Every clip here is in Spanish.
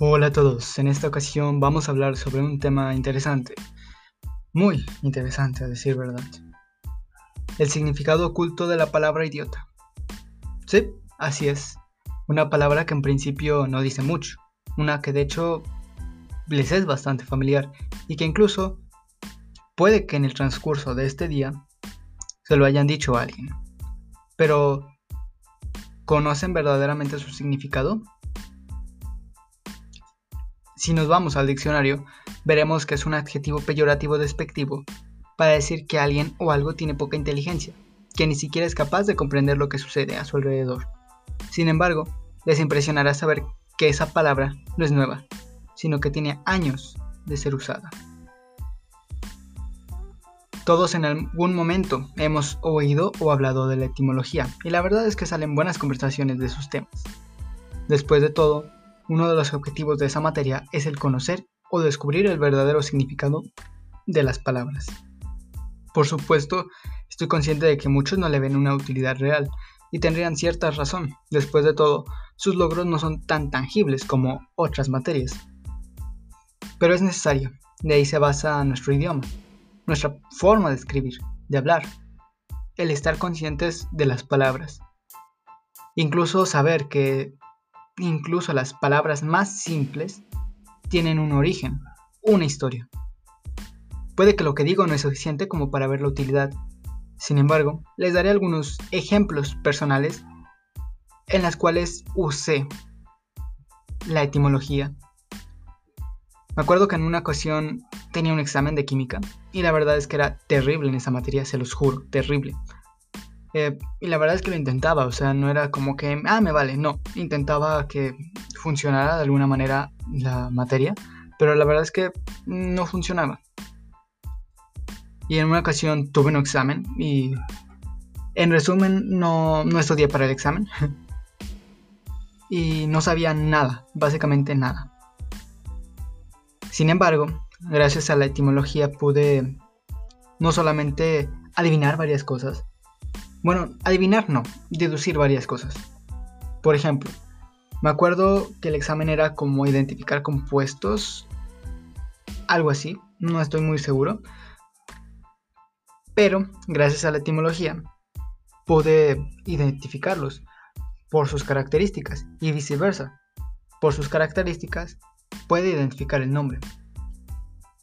Hola a todos, en esta ocasión vamos a hablar sobre un tema interesante, muy interesante a decir verdad. El significado oculto de la palabra idiota. Sí, así es, una palabra que en principio no dice mucho, una que de hecho les es bastante familiar y que incluso puede que en el transcurso de este día se lo hayan dicho a alguien. Pero, ¿conocen verdaderamente su significado? Si nos vamos al diccionario, veremos que es un adjetivo peyorativo despectivo para decir que alguien o algo tiene poca inteligencia, que ni siquiera es capaz de comprender lo que sucede a su alrededor. Sin embargo, les impresionará saber que esa palabra no es nueva, sino que tiene años de ser usada. Todos en algún momento hemos oído o hablado de la etimología, y la verdad es que salen buenas conversaciones de esos temas. Después de todo, uno de los objetivos de esa materia es el conocer o descubrir el verdadero significado de las palabras. Por supuesto, estoy consciente de que muchos no le ven una utilidad real y tendrían cierta razón. Después de todo, sus logros no son tan tangibles como otras materias. Pero es necesario, de ahí se basa nuestro idioma, nuestra forma de escribir, de hablar, el estar conscientes de las palabras. Incluso saber que incluso las palabras más simples tienen un origen, una historia. Puede que lo que digo no es suficiente como para ver la utilidad. Sin embargo, les daré algunos ejemplos personales en las cuales usé la etimología. Me acuerdo que en una ocasión tenía un examen de química y la verdad es que era terrible en esa materia, se los juro, terrible. Eh, y la verdad es que lo intentaba, o sea, no era como que, ah, me vale, no, intentaba que funcionara de alguna manera la materia, pero la verdad es que no funcionaba. Y en una ocasión tuve un examen y en resumen no, no estudié para el examen y no sabía nada, básicamente nada. Sin embargo, gracias a la etimología pude no solamente adivinar varias cosas, bueno, adivinar no, deducir varias cosas. Por ejemplo, me acuerdo que el examen era como identificar compuestos, algo así, no estoy muy seguro. Pero, gracias a la etimología, pude identificarlos por sus características y viceversa. Por sus características, puede identificar el nombre.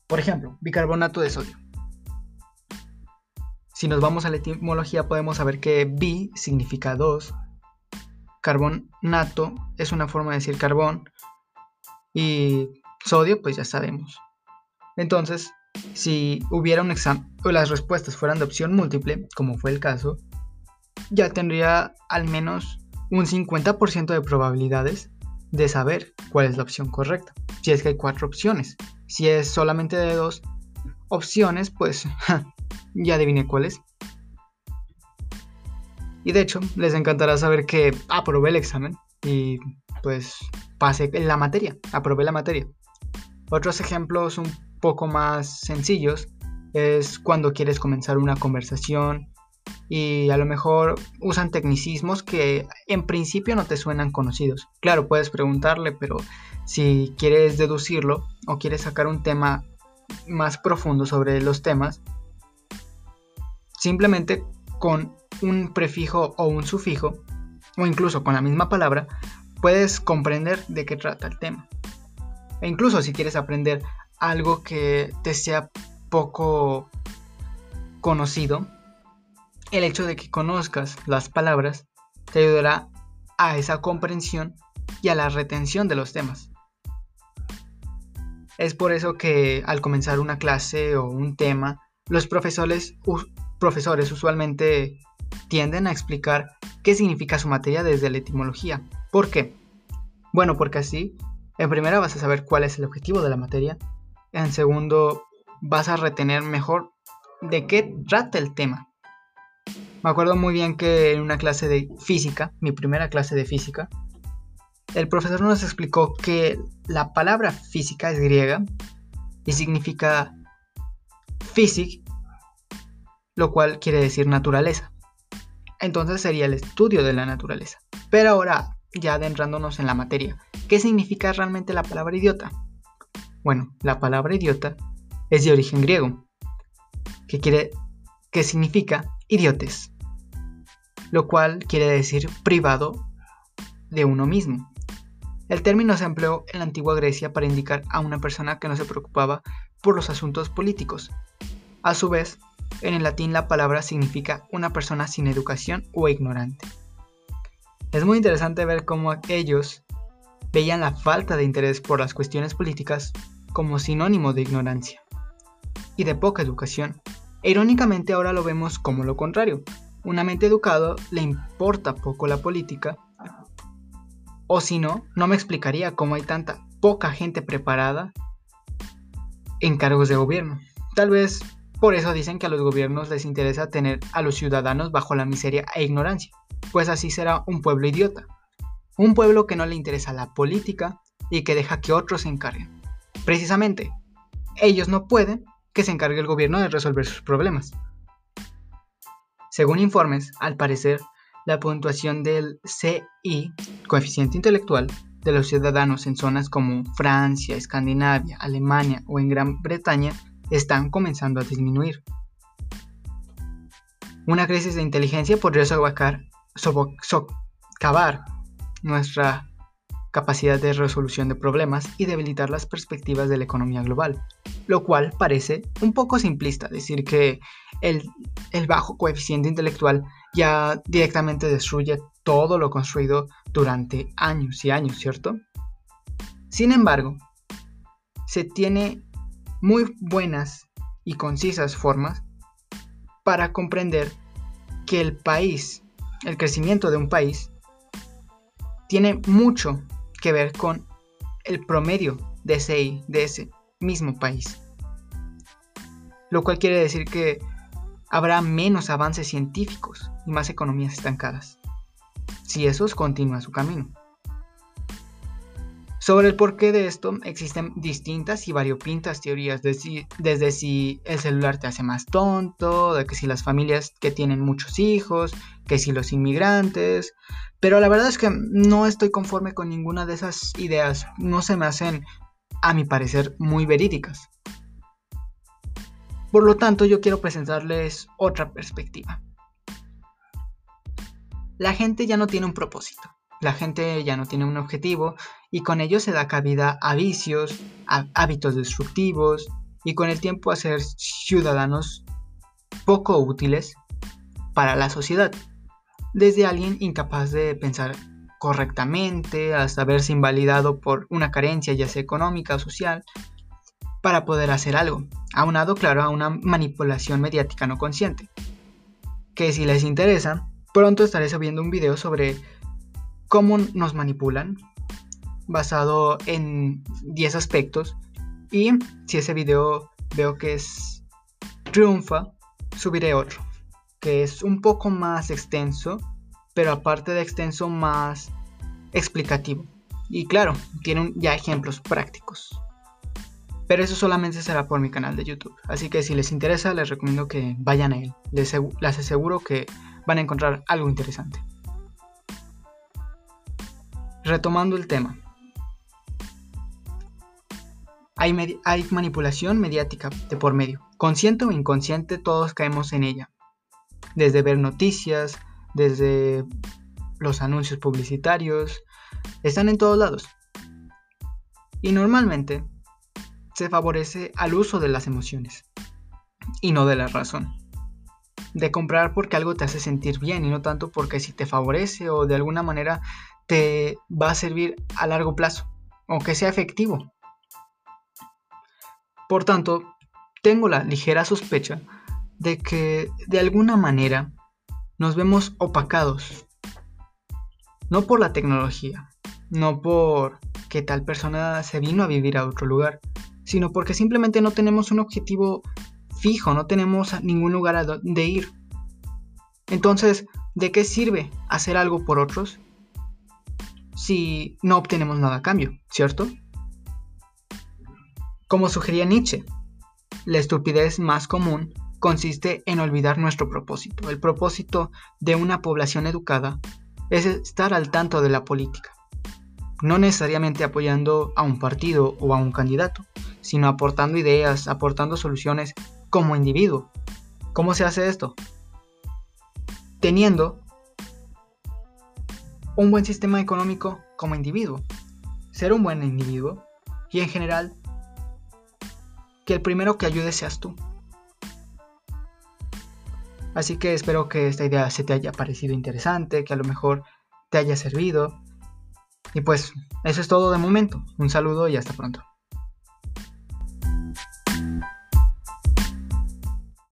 Por ejemplo, bicarbonato de sodio. Si nos vamos a la etimología podemos saber que bi significa dos, carbonato es una forma de decir carbón y sodio pues ya sabemos. Entonces, si hubiera un examen o las respuestas fueran de opción múltiple, como fue el caso, ya tendría al menos un 50% de probabilidades de saber cuál es la opción correcta. Si es que hay cuatro opciones. Si es solamente de dos opciones, pues ya adiviné cuál es. Y de hecho, les encantará saber que aprobé el examen y pues pasé la materia, aprobé la materia. Otros ejemplos un poco más sencillos es cuando quieres comenzar una conversación y a lo mejor usan tecnicismos que en principio no te suenan conocidos. Claro, puedes preguntarle, pero si quieres deducirlo o quieres sacar un tema más profundo sobre los temas, Simplemente con un prefijo o un sufijo, o incluso con la misma palabra, puedes comprender de qué trata el tema. E incluso si quieres aprender algo que te sea poco conocido, el hecho de que conozcas las palabras te ayudará a esa comprensión y a la retención de los temas. Es por eso que al comenzar una clase o un tema, los profesores profesores usualmente tienden a explicar qué significa su materia desde la etimología. ¿Por qué? Bueno, porque así, en primera vas a saber cuál es el objetivo de la materia, en segundo vas a retener mejor de qué trata el tema. Me acuerdo muy bien que en una clase de física, mi primera clase de física, el profesor nos explicó que la palabra física es griega y significa physic lo cual quiere decir naturaleza. Entonces sería el estudio de la naturaleza. Pero ahora, ya adentrándonos en la materia, ¿Qué significa realmente la palabra idiota? Bueno, la palabra idiota es de origen griego, que, quiere, que significa idiotes, lo cual quiere decir privado de uno mismo. El término se empleó en la antigua Grecia para indicar a una persona que no se preocupaba por los asuntos políticos. A su vez, en el latín la palabra significa una persona sin educación o ignorante. Es muy interesante ver cómo ellos veían la falta de interés por las cuestiones políticas como sinónimo de ignorancia y de poca educación. E irónicamente ahora lo vemos como lo contrario. Una mente educada le importa poco la política o si no, no me explicaría cómo hay tanta poca gente preparada en cargos de gobierno. Tal vez por eso dicen que a los gobiernos les interesa tener a los ciudadanos bajo la miseria e ignorancia, pues así será un pueblo idiota. Un pueblo que no le interesa la política y que deja que otros se encarguen. Precisamente, ellos no pueden que se encargue el gobierno de resolver sus problemas. Según informes, al parecer, la puntuación del CI, coeficiente intelectual, de los ciudadanos en zonas como Francia, Escandinavia, Alemania o en Gran Bretaña están comenzando a disminuir. Una crisis de inteligencia podría socavar nuestra capacidad de resolución de problemas y debilitar las perspectivas de la economía global, lo cual parece un poco simplista decir que el, el bajo coeficiente intelectual ya directamente destruye todo lo construido durante años y años, ¿cierto? Sin embargo, se tiene muy buenas y concisas formas para comprender que el país, el crecimiento de un país, tiene mucho que ver con el promedio de ese, de ese mismo país. Lo cual quiere decir que habrá menos avances científicos y más economías estancadas, si esos continúa su camino. Sobre el porqué de esto existen distintas y variopintas teorías, desde si el celular te hace más tonto, de que si las familias que tienen muchos hijos, que si los inmigrantes, pero la verdad es que no estoy conforme con ninguna de esas ideas, no se me hacen, a mi parecer, muy verídicas. Por lo tanto, yo quiero presentarles otra perspectiva. La gente ya no tiene un propósito, la gente ya no tiene un objetivo y con ello se da cabida a vicios, a hábitos destructivos y con el tiempo a ser ciudadanos poco útiles para la sociedad. Desde alguien incapaz de pensar correctamente hasta verse invalidado por una carencia ya sea económica o social para poder hacer algo, aunado claro a una manipulación mediática no consciente. Que si les interesa, pronto estaré subiendo un video sobre cómo nos manipulan, basado en 10 aspectos, y si ese video veo que es triunfa, subiré otro, que es un poco más extenso, pero aparte de extenso más explicativo. Y claro, tiene ya ejemplos prácticos. Pero eso solamente será por mi canal de YouTube. Así que si les interesa, les recomiendo que vayan a él. Les, aseguro que van a encontrar algo interesante. Retomando el tema. Hay, manipulación mediática de por medio. Consciente o inconsciente, todos caemos en ella. Desde ver noticias, desde los anuncios publicitarios, están en todos lados. Y normalmente se favorece al uso de las emociones y no de la razón. De comprar porque algo te hace sentir bien y no tanto porque si te favorece o de alguna manera te va a servir a largo plazo o que sea efectivo. Por tanto, tengo la ligera sospecha de que de alguna manera nos vemos opacados. No por la tecnología, no por que tal persona se vino a vivir a otro lugar, sino porque simplemente no tenemos un objetivo fijo, no tenemos ningún lugar donde ir. Entonces, ¿de qué sirve hacer algo por otros si no obtenemos nada a cambio, cierto? Como sugería Nietzsche, la estupidez más común consiste en olvidar nuestro propósito. El propósito de una población educada es estar al tanto de la política. no necesariamente apoyando a un partido o a un candidato, sino aportando ideas, aportando soluciones como individuo. ¿Cómo se hace esto? Teniendo un buen sistema económico como individuo, ser un buen individuo y en general que el primero que ayude seas tú. Así que espero que esta idea se te haya parecido interesante, que a lo mejor te haya servido. Y pues eso es todo de momento. Un saludo y hasta pronto.